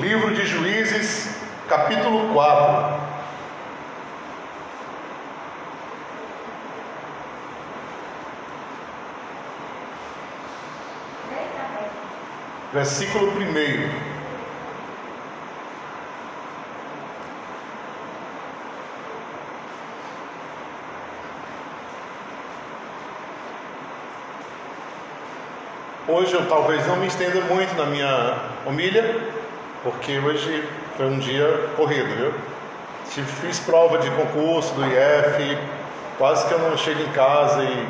Livro de Juízes, capítulo 4. Versículo 1. Hoje eu talvez não me estenda muito na minha homilha, porque hoje foi um dia corrido, viu? Fiz prova de concurso do IF, quase que eu não chego em casa e,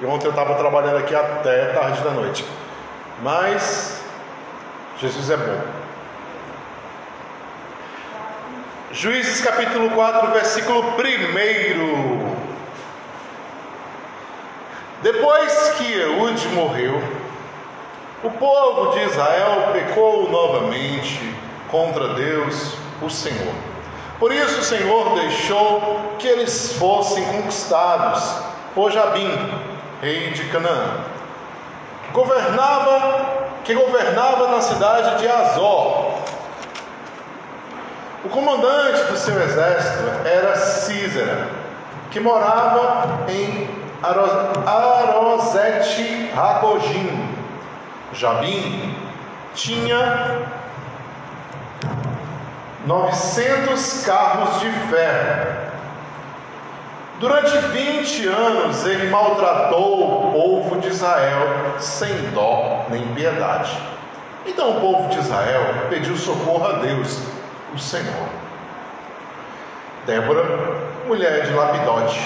e ontem eu estava trabalhando aqui até tarde da noite. Mas Jesus é bom. Juízes capítulo 4, versículo 1. Depois que Eude morreu, o povo de Israel pecou novamente contra Deus, o Senhor. Por isso o Senhor deixou que eles fossem conquistados por Jabim, rei de Canaã. Governava, que governava na cidade de Azor. O comandante do seu exército era Císera, que morava em Arosete Rabojim. Jabim tinha 900 carros de ferro. Durante 20 anos ele maltratou o povo de Israel sem dó nem piedade. Então o povo de Israel pediu socorro a Deus, o Senhor. Débora, mulher de Lapidote,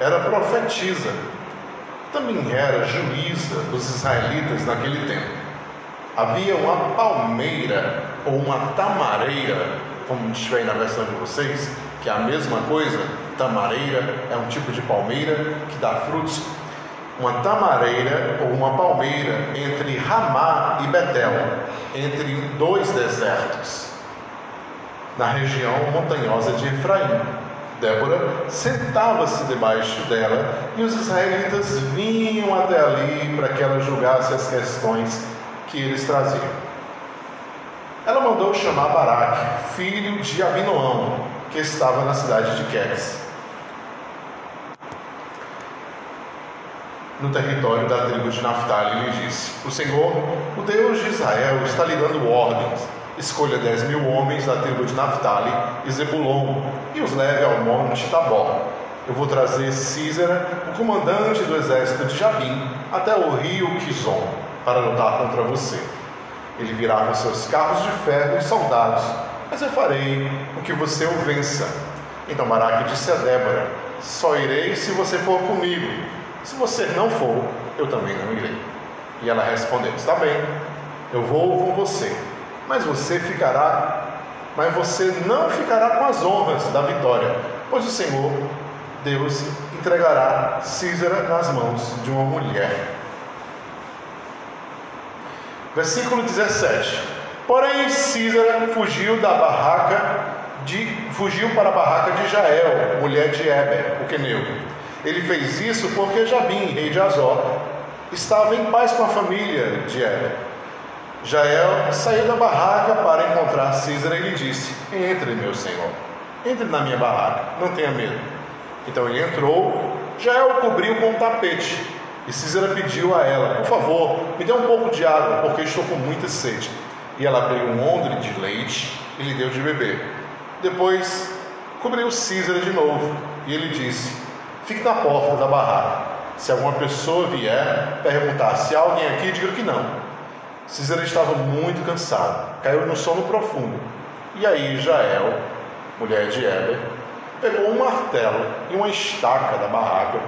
era profetisa, também era juíza dos israelitas naquele tempo. Havia uma palmeira ou uma tamareira, como estiver aí na versão de vocês, que é a mesma coisa. Tamareira é um tipo de palmeira que dá frutos. Uma tamareira ou uma palmeira entre Ramá e Betel, entre dois desertos, na região montanhosa de Efraim. Débora sentava-se debaixo dela e os israelitas vinham até ali para que ela julgasse as questões que eles traziam. Ela mandou chamar Baraque, filho de Abinoão, que estava na cidade de Queres, no território da tribo de Naphtali, e lhe disse: O Senhor, o Deus de Israel, está lhe dando ordens Escolha dez mil homens da tribo de Naphtali e Zebulon e os leve ao monte Tabor. Eu vou trazer Císera, o comandante do exército de Jabim, até o rio Quizon, para lutar contra você. Ele virá com seus carros de ferro e soldados, mas eu farei com que você o vença. Então Baraque disse a Débora: Só irei se você for comigo. Se você não for, eu também não irei. E ela respondeu: Está bem, eu vou com você mas você ficará, mas você não ficará com as honras da vitória, pois o Senhor, Deus, entregará Císara nas mãos de uma mulher. Versículo 17. Porém, Císara fugiu da barraca de, fugiu para a barraca de Jael, mulher de Eber, o queneu. Ele fez isso porque Jabim, rei de Azor, estava em paz com a família de Eber. Jael saiu da barraca para encontrar Císara e lhe disse: Entre, meu senhor, entre na minha barraca, não tenha medo. Então ele entrou, Jael o cobriu com um tapete. E Císara pediu a ela: Por favor, me dê um pouco de água, porque estou com muita sede. E ela abriu um odre de leite e lhe deu de beber. Depois cobriu Císara de novo e ele disse: Fique na porta da barraca. Se alguma pessoa vier perguntar se há alguém aqui, diga que não Cícera estava muito cansado, caiu no sono profundo. E aí Jael, mulher de Heber, pegou um martelo e uma estaca da barraca,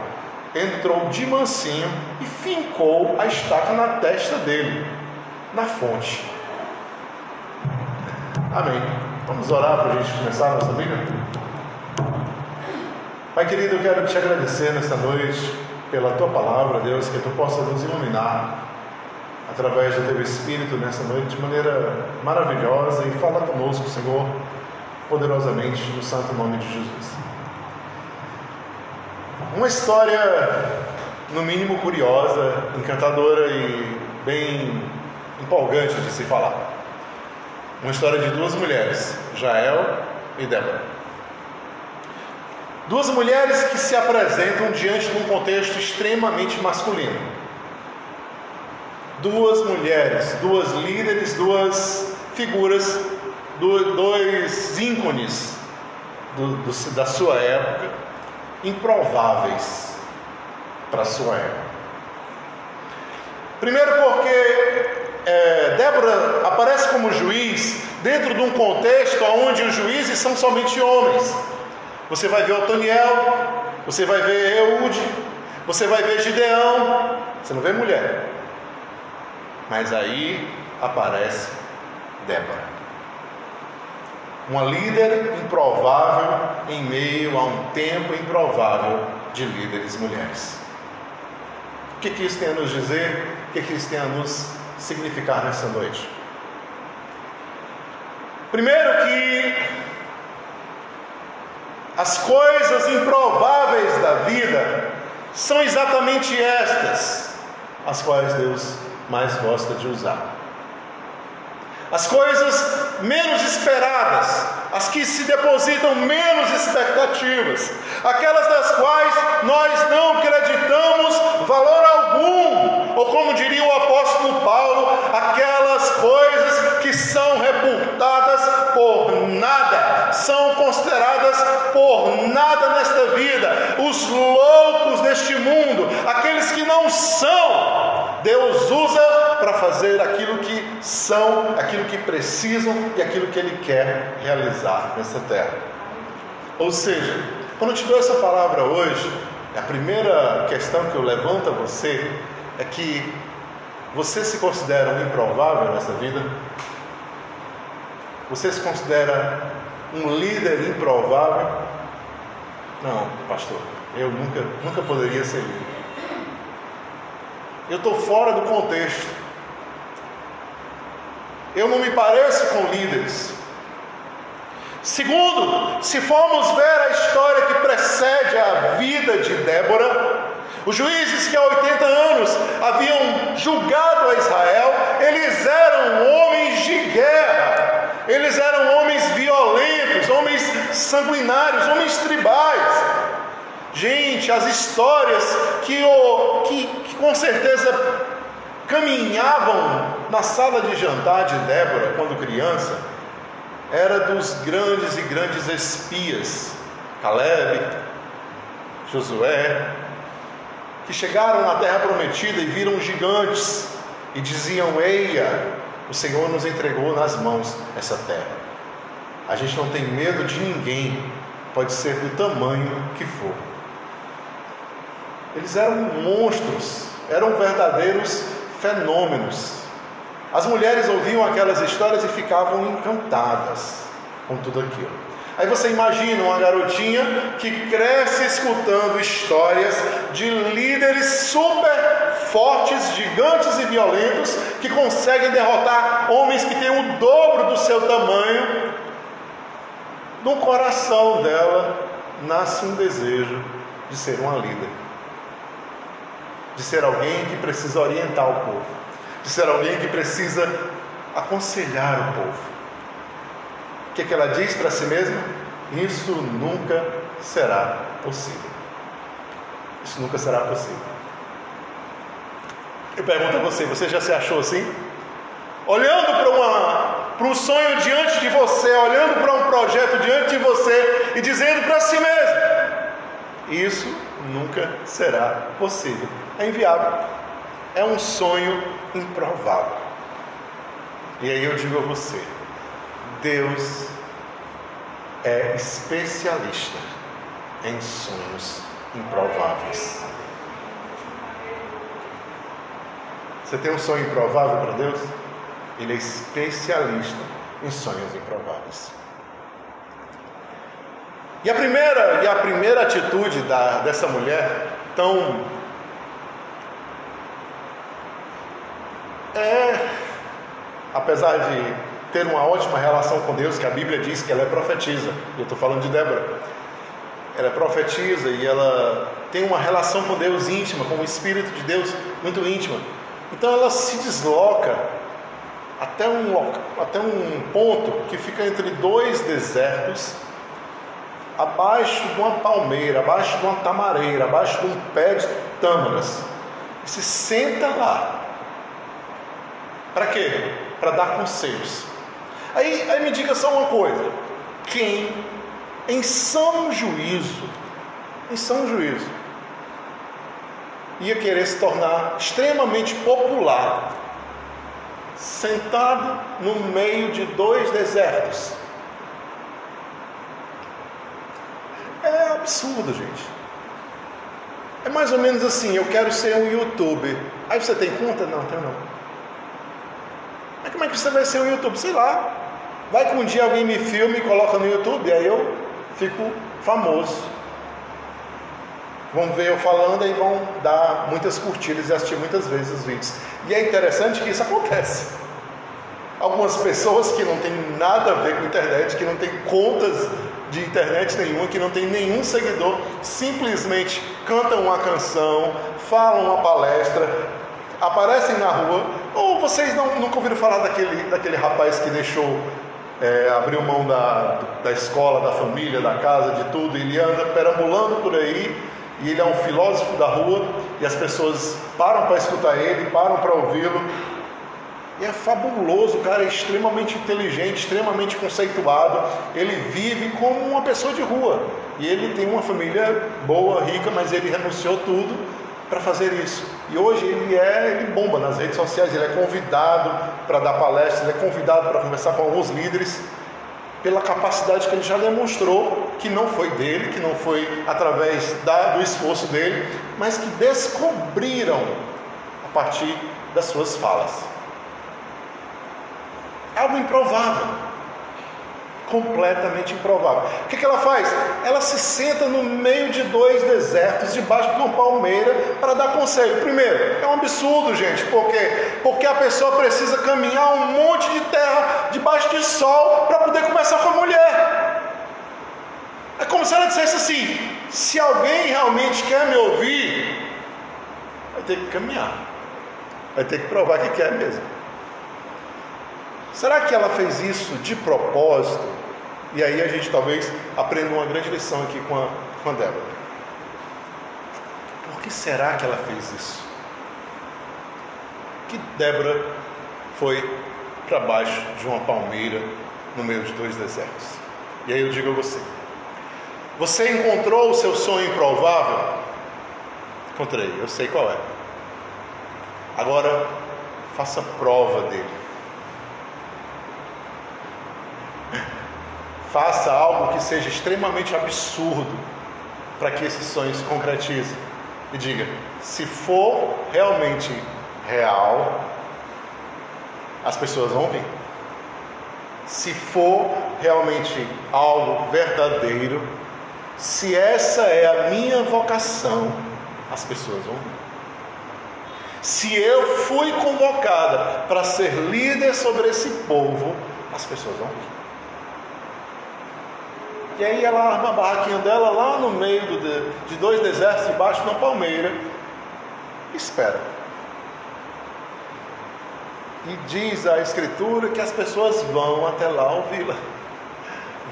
entrou de mansinho e fincou a estaca na testa dele, na fonte. Amém. Vamos orar para a gente começar a nossa Bíblia? Pai querido, eu quero te agradecer nesta noite pela tua palavra, Deus, que tu possa nos iluminar através do teu Espírito nessa noite de maneira maravilhosa e fala conosco, Senhor, poderosamente no santo nome de Jesus. Uma história, no mínimo curiosa, encantadora e bem empolgante de se falar. Uma história de duas mulheres, Jael e Débora. Duas mulheres que se apresentam diante de um contexto extremamente masculino. Duas mulheres, duas líderes, duas figuras, dois ícones do, do, da sua época, improváveis para a sua época. Primeiro, porque é, Débora aparece como juiz dentro de um contexto onde os juízes são somente homens. Você vai ver Otoniel, você vai ver Eude, você vai ver Gideão, você não vê mulher. Mas aí aparece Débora. Uma líder improvável em meio a um tempo improvável de líderes mulheres. O que, que isso tem a nos dizer? O que, que isso tem a nos significar nessa noite? Primeiro que as coisas improváveis da vida são exatamente estas as quais Deus mais gosta de usar. As coisas menos esperadas, as que se depositam menos expectativas, aquelas das quais nós não acreditamos valor algum, ou como diria o apóstolo Paulo, aquelas coisas que são reputadas por nada, são consideradas por nada nesta vida, os loucos deste mundo, aqueles que não são, Deus usa para fazer aquilo que são, aquilo que precisam e aquilo que Ele quer realizar nessa terra. Ou seja, quando eu te dou essa palavra hoje, a primeira questão que eu levanto a você é que você se considera um improvável nessa vida? Você se considera um líder improvável? Não, pastor, eu nunca, nunca poderia ser líder. Eu estou fora do contexto. Eu não me pareço com líderes. Segundo, se formos ver a história que precede a vida de Débora, os juízes que há 80 anos haviam julgado a Israel, eles eram homens de guerra, eles eram homens violentos, homens sanguinários, homens tribais. Gente, as histórias que, que, que com certeza caminhavam na sala de jantar de Débora quando criança, era dos grandes e grandes espias, Caleb, Josué, que chegaram na terra prometida e viram gigantes e diziam: Eia, o Senhor nos entregou nas mãos essa terra. A gente não tem medo de ninguém, pode ser do tamanho que for. Eles eram monstros, eram verdadeiros fenômenos. As mulheres ouviam aquelas histórias e ficavam encantadas com tudo aquilo. Aí você imagina uma garotinha que cresce escutando histórias de líderes super fortes, gigantes e violentos que conseguem derrotar homens que têm o dobro do seu tamanho. No coração dela nasce um desejo de ser uma líder, de ser alguém que precisa orientar o povo, de ser alguém que precisa aconselhar o povo. O que, é que ela diz para si mesma? Isso nunca será possível. Isso nunca será possível. Eu pergunto a você: você já se achou assim? Olhando para, uma, para um sonho diante de você, olhando para um projeto diante de você e dizendo para si mesmo: Isso nunca será possível. É inviável. É um sonho improvável. E aí eu digo a você: Deus é especialista em sonhos improváveis. Você tem um sonho improvável para Deus? Ele é especialista em sonhos improváveis. E a primeira, e a primeira atitude da, dessa mulher, tão. É, apesar de ter uma ótima relação com Deus, que a Bíblia diz que ela é profetisa. Eu estou falando de Débora. Ela é profetisa e ela tem uma relação com Deus íntima, com o Espírito de Deus muito íntima. Então ela se desloca até um, até um ponto que fica entre dois desertos, abaixo de uma palmeira, abaixo de uma tamareira, abaixo de um pé de tâmaras. E se senta lá. Para quê? Para dar conselhos. Aí, aí me diga só uma coisa: quem em são juízo, em são juízo, ia querer se tornar extremamente popular, sentado no meio de dois desertos. É absurdo, gente. É mais ou menos assim, eu quero ser um youtuber. Aí você tem conta? Não, tem não. Mas como é que você vai ser um youtuber? Sei lá. Vai que um dia alguém me filme e coloca no YouTube, aí eu fico famoso. Vão ver eu falando e vão dar muitas curtidas e assistir muitas vezes os vídeos. E é interessante que isso acontece. Algumas pessoas que não têm nada a ver com internet, que não têm contas de internet nenhuma, que não tem nenhum seguidor, simplesmente cantam uma canção, falam uma palestra, aparecem na rua. Ou vocês não, nunca ouviram falar daquele, daquele rapaz que deixou é, abriu mão da, da escola, da família, da casa, de tudo, ele anda perambulando por aí e ele é um filósofo da rua e as pessoas param para escutar ele, param para ouvi-lo. E é fabuloso, o cara é extremamente inteligente, extremamente conceituado. Ele vive como uma pessoa de rua. E ele tem uma família boa, rica, mas ele renunciou tudo para fazer isso. E hoje ele é, ele bomba nas redes sociais, ele é convidado para dar palestras, ele é convidado para conversar com alguns líderes pela capacidade que ele já demonstrou, que não foi dele, que não foi através da, do esforço dele, mas que descobriram a partir das suas falas. É algo improvável completamente improvável. O que, que ela faz? Ela se senta no meio de dois desertos, debaixo de uma palmeira, para dar conselho. Primeiro, é um absurdo, gente, por quê? Porque a pessoa precisa caminhar um monte de terra debaixo de sol para poder conversar com a mulher. É como se ela dissesse assim: se alguém realmente quer me ouvir, vai ter que caminhar, vai ter que provar que quer mesmo. Será que ela fez isso de propósito? E aí a gente talvez aprenda uma grande lição aqui com a, com a Débora. Por que será que ela fez isso? Que Débora foi para baixo de uma palmeira no meio de dois desertos. E aí eu digo a você: você encontrou o seu sonho improvável? Encontrei, eu sei qual é. Agora faça prova dele. Faça algo que seja extremamente absurdo para que esse sonho se concretize. E diga: se for realmente real, as pessoas vão vir. Se for realmente algo verdadeiro, se essa é a minha vocação, as pessoas vão vir. Se eu fui convocada para ser líder sobre esse povo, as pessoas vão vir. E aí ela arma a barraquinha dela lá no meio do, de dois desertos, debaixo de uma palmeira. Espera. E diz a Escritura que as pessoas vão até lá ouvi-la.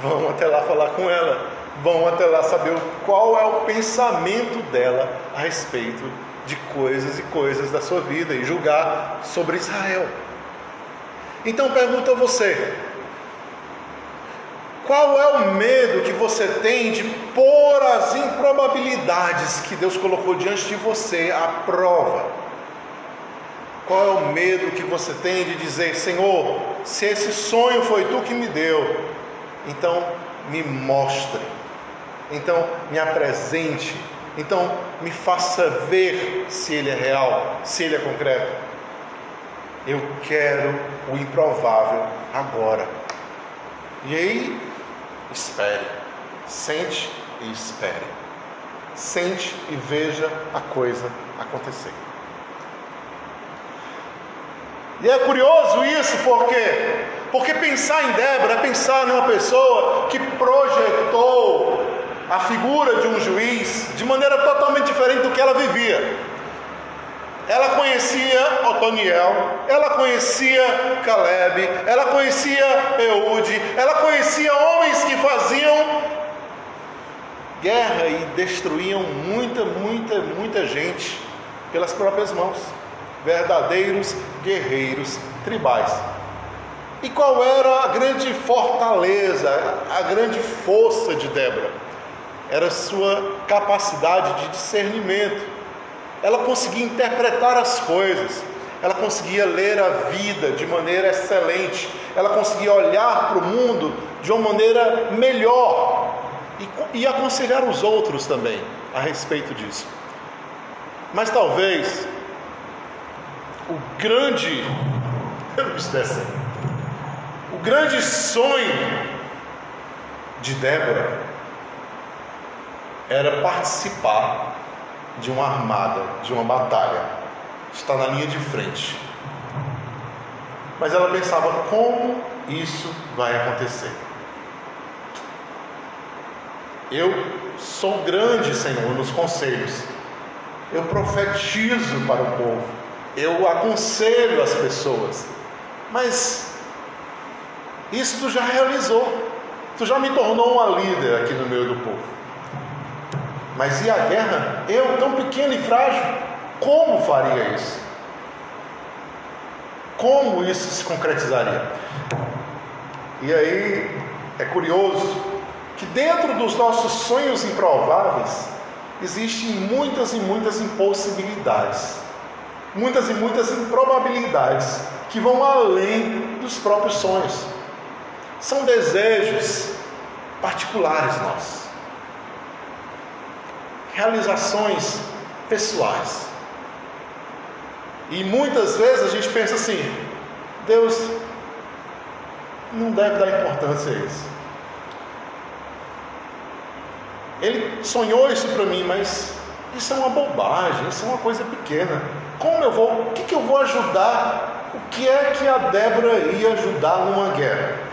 Vão até lá falar com ela. Vão até lá saber qual é o pensamento dela a respeito de coisas e coisas da sua vida e julgar sobre Israel. Então pergunto a você: qual é o medo que você tem de pôr as improbabilidades que Deus colocou diante de você à prova? Qual é o medo que você tem de dizer, Senhor, se esse sonho foi tu que me deu, então me mostre, então me apresente, então me faça ver se ele é real, se ele é concreto. Eu quero o improvável agora. E aí espere. Sente e espere. Sente e veja a coisa acontecer. E é curioso isso porque porque pensar em Débora é pensar numa pessoa que projetou a figura de um juiz de maneira totalmente diferente do que ela vivia. Ela conhecia Otoniel, ela conhecia Caleb, ela conhecia Eude, ela conhecia homens que faziam guerra e destruíam muita, muita, muita gente pelas próprias mãos. Verdadeiros guerreiros tribais. E qual era a grande fortaleza, a grande força de Débora? Era sua capacidade de discernimento. Ela conseguia interpretar as coisas, ela conseguia ler a vida de maneira excelente, ela conseguia olhar para o mundo de uma maneira melhor e, e aconselhar os outros também a respeito disso. Mas talvez o grande. O grande sonho de Débora era participar de uma armada, de uma batalha, estar na linha de frente. Mas ela pensava como isso vai acontecer. Eu sou grande, Senhor, nos conselhos. Eu profetizo para o povo. Eu aconselho as pessoas. Mas isso tu já realizou. Tu já me tornou uma líder aqui no meio do povo. Mas e a guerra? Eu, tão pequeno e frágil, como faria isso? Como isso se concretizaria? E aí é curioso que dentro dos nossos sonhos improváveis existem muitas e muitas impossibilidades, muitas e muitas improbabilidades que vão além dos próprios sonhos. São desejos particulares nossos, realizações pessoais. E muitas vezes a gente pensa assim: Deus não deve dar importância a isso. Ele sonhou isso para mim, mas isso é uma bobagem, isso é uma coisa pequena. Como eu vou, o que, que eu vou ajudar? O que é que a Débora ia ajudar numa guerra?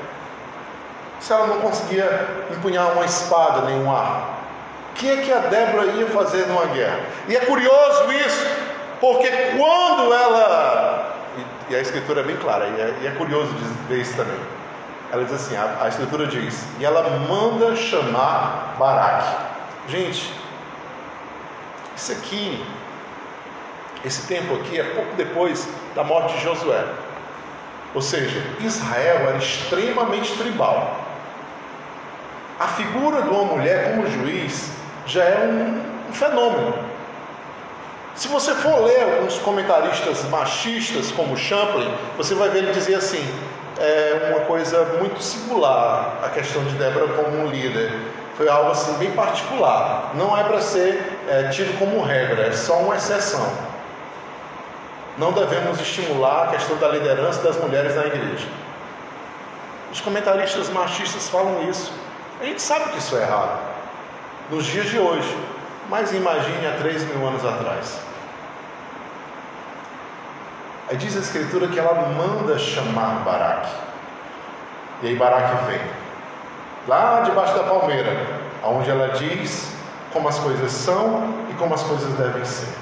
se ela não conseguia empunhar uma espada nem um arco? Que é que a Débora ia fazer numa guerra? E é curioso isso, porque quando ela. E a escritura é bem clara, e é, e é curioso ver isso também. Ela diz assim: a, a escritura diz, e ela manda chamar Baraque. Gente, isso aqui, esse tempo aqui é pouco depois da morte de Josué. Ou seja, Israel era extremamente tribal a figura de uma mulher como juiz já é um, fenômeno. Se você for ler alguns comentaristas machistas, como Champlin, você vai ver ele dizer assim: é uma coisa muito singular a questão de Débora como um líder. Foi algo assim bem particular. Não é para ser é, tido como regra, é só uma exceção. Não devemos estimular a questão da liderança das mulheres na igreja. Os comentaristas machistas falam isso. A gente sabe que isso é errado nos dias de hoje, mas imagine há três mil anos atrás. Aí diz a Escritura que ela manda chamar Baraque. E aí Baraque vem, lá debaixo da palmeira, onde ela diz como as coisas são e como as coisas devem ser.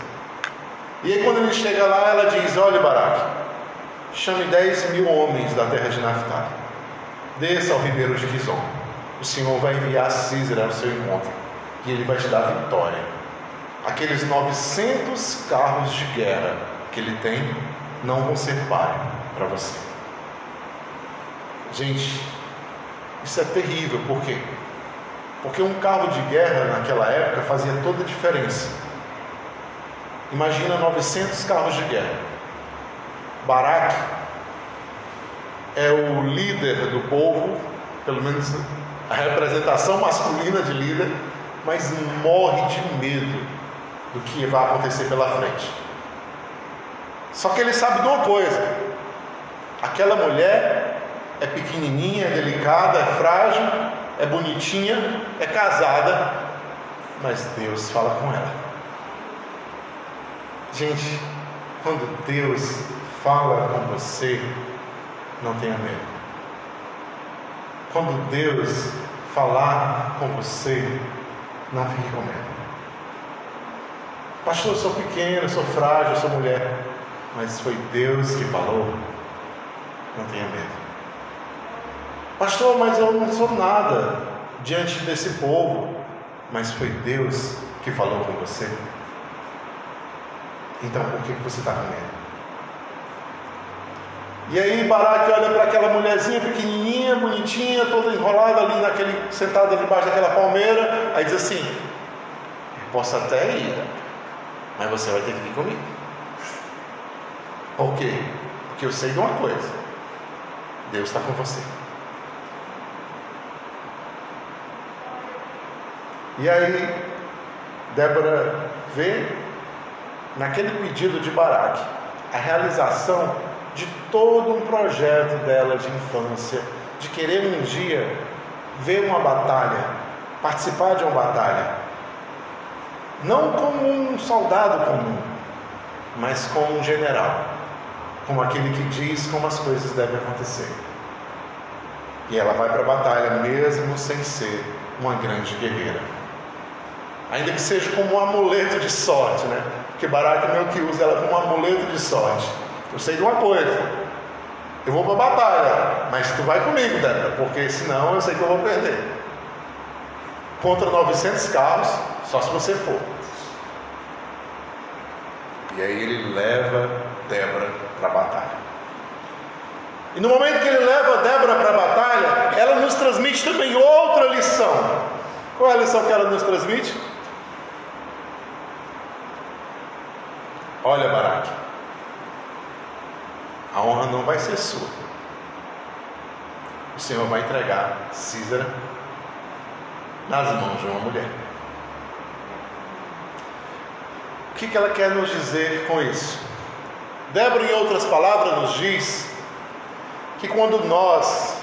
E aí quando ele chega lá, ela diz: Olha, Baraque, chame dez mil homens da terra de Naphtali, desça ao ribeiro de Quizon o Senhor vai enviar Císera ao seu encontro e ele vai te dar vitória. Aqueles 900 carros de guerra que ele tem não vão ser páreo para você. Gente, isso é terrível, por quê? Porque um carro de guerra naquela época fazia toda a diferença. Imagina 900 carros de guerra. Baraque é o líder do povo, pelo menos a representação masculina de líder, mas morre de medo do que vai acontecer pela frente. Só que ele sabe de uma coisa: aquela mulher é pequenininha, é delicada, é frágil, é bonitinha, é casada, mas Deus fala com ela. Gente, quando Deus fala com você, não tenha medo. Quando Deus falar com você, com medo. Pastor, eu sou pequeno, sou frágil, sou mulher. Mas foi Deus que falou. Não tenha medo. Pastor, mas eu não sou nada diante desse povo. Mas foi Deus que falou com você. Então por que você está com medo? E aí Baraque olha para aquela mulherzinha pequenininha, bonitinha, toda enrolada ali naquele, sentada debaixo daquela palmeira, aí diz assim: Posso até ir, mas você vai ter que vir comigo. Por quê? Porque eu sei de uma coisa: Deus está com você. E aí, Débora vê naquele pedido de Baraque a realização de todo um projeto dela de infância, de querer um dia ver uma batalha, participar de uma batalha, não como um soldado comum, mas como um general, como aquele que diz como as coisas devem acontecer. E ela vai para a batalha mesmo sem ser uma grande guerreira. Ainda que seja como um amuleto de sorte, né? Porque Barack meio que usa ela como um amuleto de sorte. Eu sei de uma coisa. Eu vou para a batalha, mas tu vai comigo, Débora, porque senão eu sei que eu vou perder. Contra 900 carros, só se você for. E aí ele leva Débora para a batalha. E no momento que ele leva Débora para a batalha, ela nos transmite também outra lição. Qual é a lição que ela nos transmite? Olha, Baraque, a honra não vai ser sua. O Senhor vai entregar Císara nas mãos de uma mulher. O que, que ela quer nos dizer com isso? Débora, em outras palavras, nos diz que quando nós,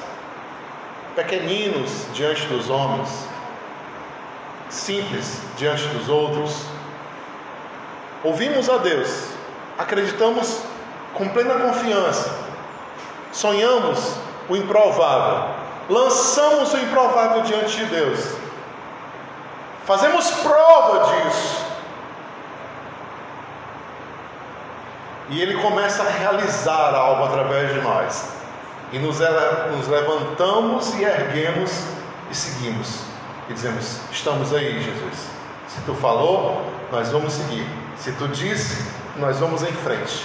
pequeninos diante dos homens, simples diante dos outros, Ouvimos a Deus, acreditamos com plena confiança, sonhamos o improvável, lançamos o improvável diante de Deus, fazemos prova disso. E Ele começa a realizar algo através de nós. E nos, nos levantamos e erguemos e seguimos. E dizemos: Estamos aí, Jesus. Se tu falou, nós vamos seguir. Se tu disse, nós vamos em frente.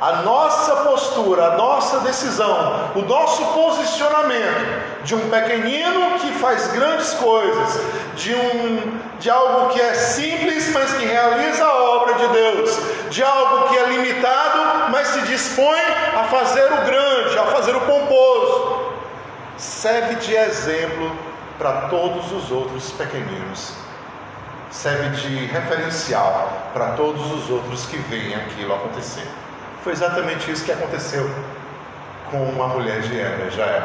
A nossa postura, a nossa decisão, o nosso posicionamento de um pequenino que faz grandes coisas, de um de algo que é simples, mas que realiza a obra de Deus, de algo que é limitado, mas se dispõe a fazer o grande, a fazer o pomposo, serve de exemplo para todos os outros pequeninos serve de referencial para todos os outros que veem aquilo acontecer. Foi exatamente isso que aconteceu com uma mulher de Éber, Jael.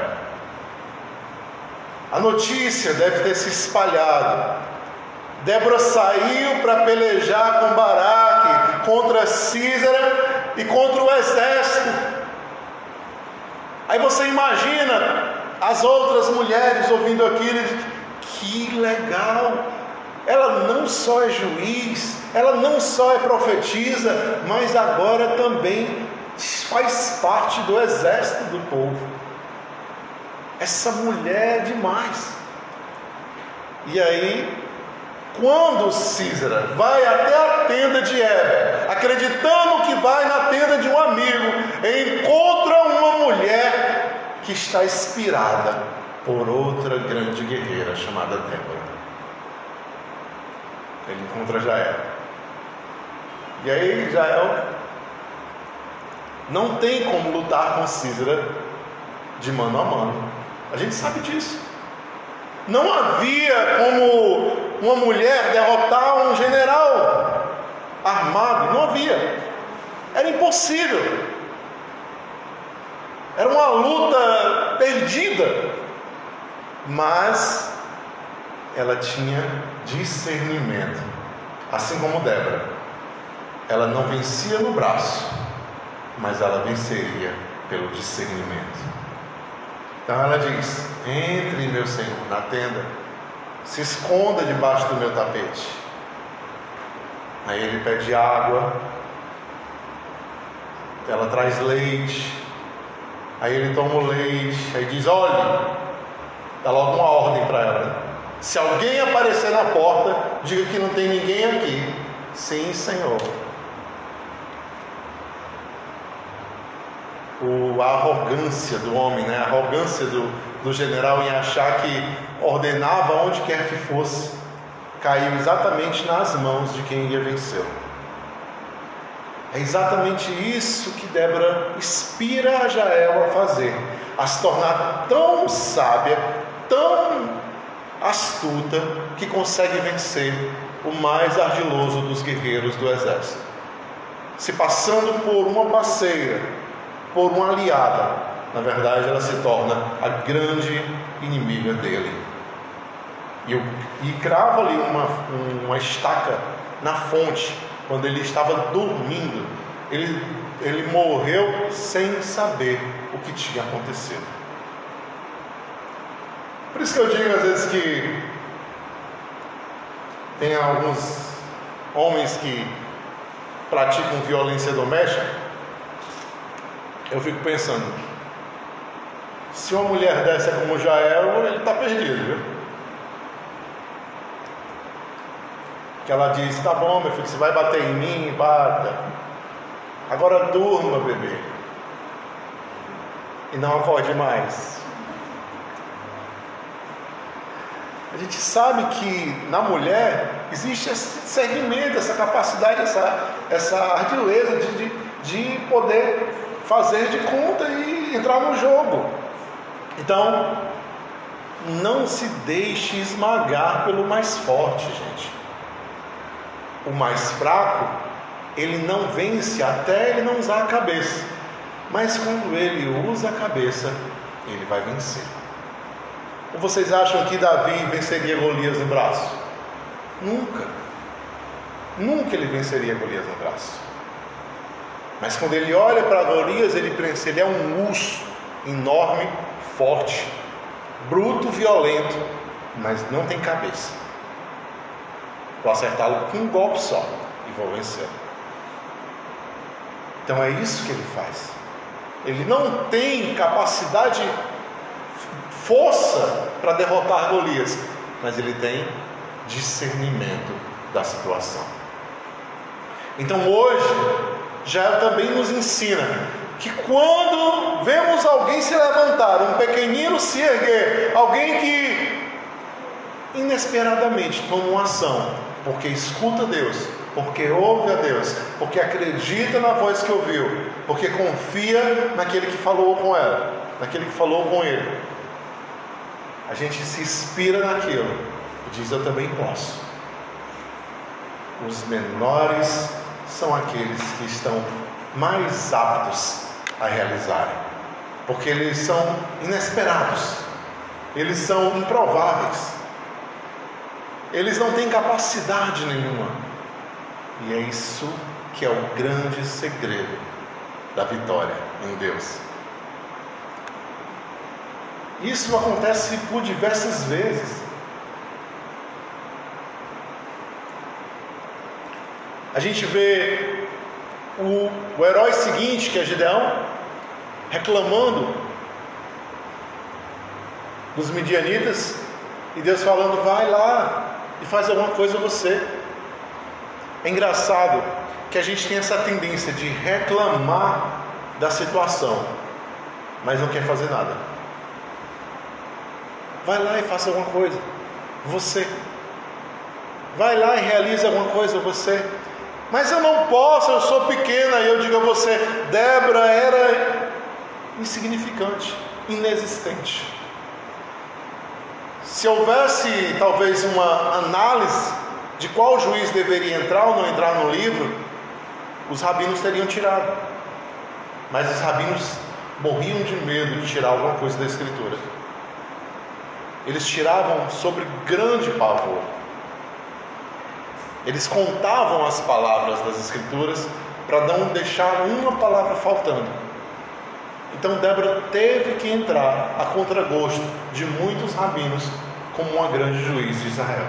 A notícia deve ter se espalhado. Débora saiu para pelejar com Baraque contra Císara e contra o exército. Aí você imagina as outras mulheres ouvindo aquilo, que legal! ela não só é juiz, ela não só é profetisa, mas agora também faz parte do exército do povo. Essa mulher é demais. E aí, quando Císara vai até a tenda de Eva, acreditando que vai na tenda de um amigo, encontra uma mulher que está inspirada por outra grande guerreira chamada Débora. Ele encontra Jael. E aí Jael não tem como lutar com Císara de mano a mano. A gente sabe disso. Não havia como uma mulher derrotar um general armado, não havia. Era impossível. Era uma luta perdida. Mas ela tinha discernimento, assim como Débora. Ela não vencia no braço, mas ela venceria pelo discernimento. Então ela diz: Entre, meu Senhor, na tenda, se esconda debaixo do meu tapete. Aí ele pede água, ela traz leite, aí ele toma o leite, aí diz: olhe, dá logo uma ordem para ela. Né? Se alguém aparecer na porta, diga que não tem ninguém aqui. Sim, Senhor. A arrogância do homem, né? a arrogância do, do general em achar que ordenava onde quer que fosse, caiu exatamente nas mãos de quem ia vencê-lo. É exatamente isso que Débora inspira a Jael a fazer, a se tornar tão sábia, tão astuta, que consegue vencer o mais ardiloso dos guerreiros do exército. Se passando por uma parceira, por uma aliada, na verdade ela se torna a grande inimiga dele. E, e crava ali uma, uma estaca na fonte, quando ele estava dormindo. Ele, ele morreu sem saber o que tinha acontecido. Por isso que eu digo às vezes que tem alguns homens que praticam violência doméstica. Eu fico pensando, se uma mulher dessa como Jael, ele está perdido, viu? Que ela diz, tá bom, meu filho, você vai bater em mim, bata. Agora durma, bebê. E não acorde mais. A gente sabe que na mulher existe esse segmento, essa capacidade, essa, essa ardileza de, de, de poder fazer de conta e entrar no jogo. Então, não se deixe esmagar pelo mais forte, gente. O mais fraco, ele não vence até ele não usar a cabeça. Mas quando ele usa a cabeça, ele vai vencer. Ou vocês acham que Davi venceria Golias no braço? Nunca. Nunca ele venceria Golias no braço. Mas quando ele olha para Golias, ele pensa: ele é um urso enorme, forte, bruto, violento, mas não tem cabeça. Vou acertá-lo com um golpe só e vou vencer. Então é isso que ele faz. Ele não tem capacidade força para derrotar Golias, mas ele tem discernimento da situação. Então hoje, já também nos ensina que quando vemos alguém se levantar, um pequenino se erguer, alguém que inesperadamente toma uma ação, porque escuta Deus, porque ouve a Deus, porque acredita na voz que ouviu, porque confia naquele que falou com ela, naquele que falou com ele, a gente se inspira naquilo e diz: Eu também posso. Os menores são aqueles que estão mais aptos a realizarem, porque eles são inesperados, eles são improváveis, eles não têm capacidade nenhuma, e é isso que é o grande segredo da vitória em Deus. Isso acontece por diversas vezes. A gente vê o, o herói seguinte, que é Gideão, reclamando dos midianitas, e Deus falando: vai lá e faz alguma coisa você. É engraçado que a gente tem essa tendência de reclamar da situação, mas não quer fazer nada. Vai lá e faça alguma coisa. Você. Vai lá e realize alguma coisa, você. Mas eu não posso, eu sou pequena. E eu digo a você: Débora era insignificante, inexistente. Se houvesse talvez uma análise de qual juiz deveria entrar ou não entrar no livro, os rabinos teriam tirado. Mas os rabinos morriam de medo de tirar alguma coisa da Escritura eles tiravam sobre grande pavor. Eles contavam as palavras das Escrituras para não deixar uma palavra faltando. Então Débora teve que entrar a contragosto de muitos rabinos como uma grande juiz de Israel.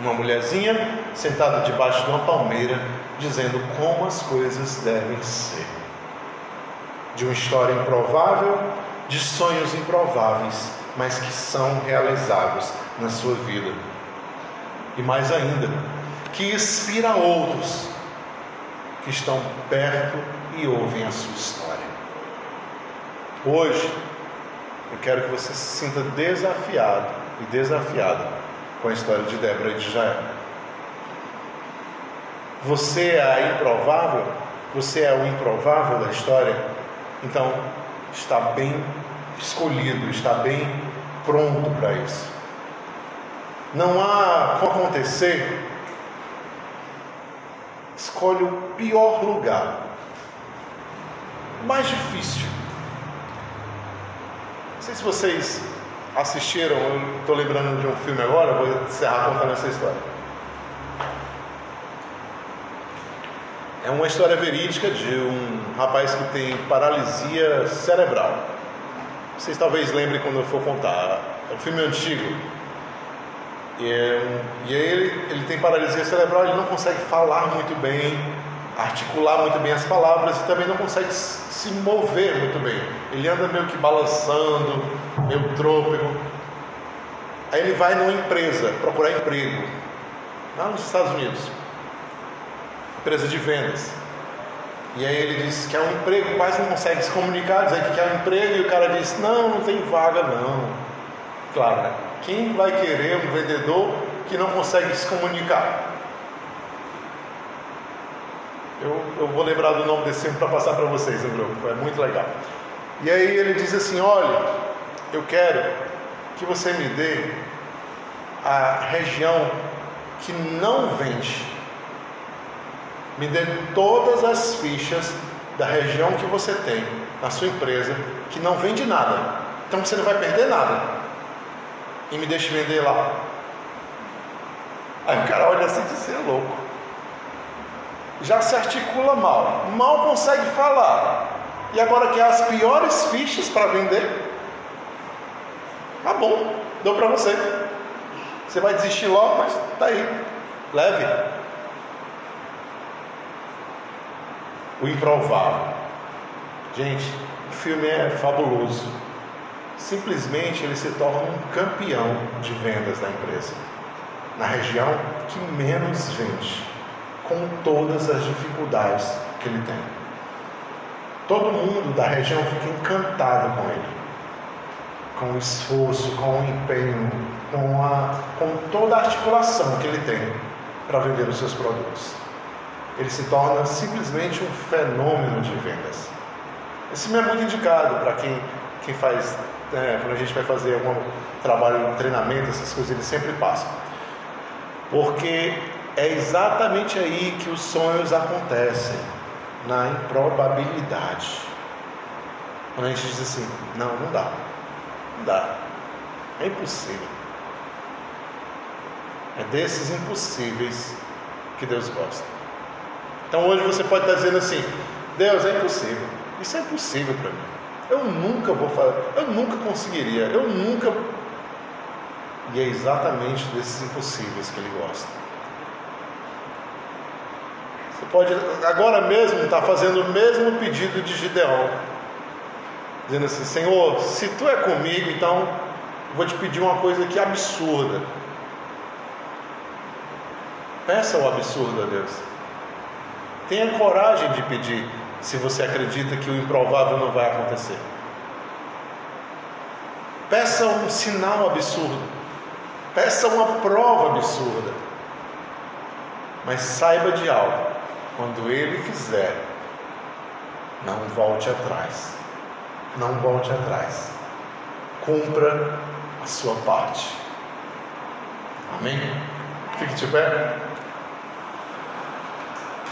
Uma mulherzinha sentada debaixo de uma palmeira, dizendo como as coisas devem ser. De uma história improvável, de sonhos improváveis, mas que são realizados na sua vida. E mais ainda, que inspira outros que estão perto e ouvem a sua história. Hoje, eu quero que você se sinta desafiado e desafiada com a história de Débora e de Jael. Você é a improvável? Você é o improvável da história? Então, está bem escolhido, está bem pronto para isso. Não há como acontecer. Escolhe o pior lugar, mais difícil. Não sei se vocês assistiram, eu estou lembrando de um filme agora, vou encerrar contando essa história. É uma história verídica de um rapaz que tem paralisia cerebral. Vocês talvez lembrem quando eu for contar. É um filme antigo. E, e aí ele, ele tem paralisia cerebral, ele não consegue falar muito bem, articular muito bem as palavras e também não consegue se mover muito bem. Ele anda meio que balançando, meio trôpego. Aí ele vai numa empresa procurar emprego, lá nos Estados Unidos, empresa de vendas. E aí ele diz que é um emprego, quase não consegue se comunicar, dizer que quer um emprego, e o cara diz, não, não tem vaga não. Claro, né? Quem vai querer um vendedor que não consegue se comunicar? Eu, eu vou lembrar do nome desse filme para passar para vocês no é muito legal. E aí ele diz assim: Olha, eu quero que você me dê a região que não vende. Me dê todas as fichas da região que você tem na sua empresa que não vende nada. Então você não vai perder nada. E me deixe vender lá. Aí o cara olha assim e diz: Você é louco. Já se articula mal, mal consegue falar. E agora quer as piores fichas para vender? Tá bom, dou para você. Você vai desistir logo, mas tá aí. Leve. O improvável. Gente, o filme é fabuloso. Simplesmente ele se torna um campeão de vendas da empresa, na região que menos vende, com todas as dificuldades que ele tem. Todo mundo da região fica encantado com ele, com o esforço, com o empenho, com, a, com toda a articulação que ele tem para vender os seus produtos. Ele se torna simplesmente um fenômeno de vendas. Esse filme é muito indicado para quem, quem faz é, quando a gente vai fazer algum trabalho de treinamento, essas coisas, eles sempre passam. Porque é exatamente aí que os sonhos acontecem, na improbabilidade. Quando a gente diz assim, não, não dá, não dá, é impossível. É desses impossíveis que Deus gosta. Então hoje você pode estar dizendo assim, Deus é impossível, isso é impossível para mim. Eu nunca vou fazer, eu nunca conseguiria, eu nunca. E é exatamente desses impossíveis que ele gosta. Você pode agora mesmo estar fazendo o mesmo pedido de Gideão, dizendo assim: Senhor, se tu é comigo, então vou te pedir uma coisa que é absurda. Peça o absurdo a Deus. Tenha coragem de pedir se você acredita que o improvável não vai acontecer. Peça um sinal absurdo. Peça uma prova absurda. Mas saiba de algo: quando ele fizer, não volte atrás. Não volte atrás. Cumpra a sua parte. Amém? Fique de pé.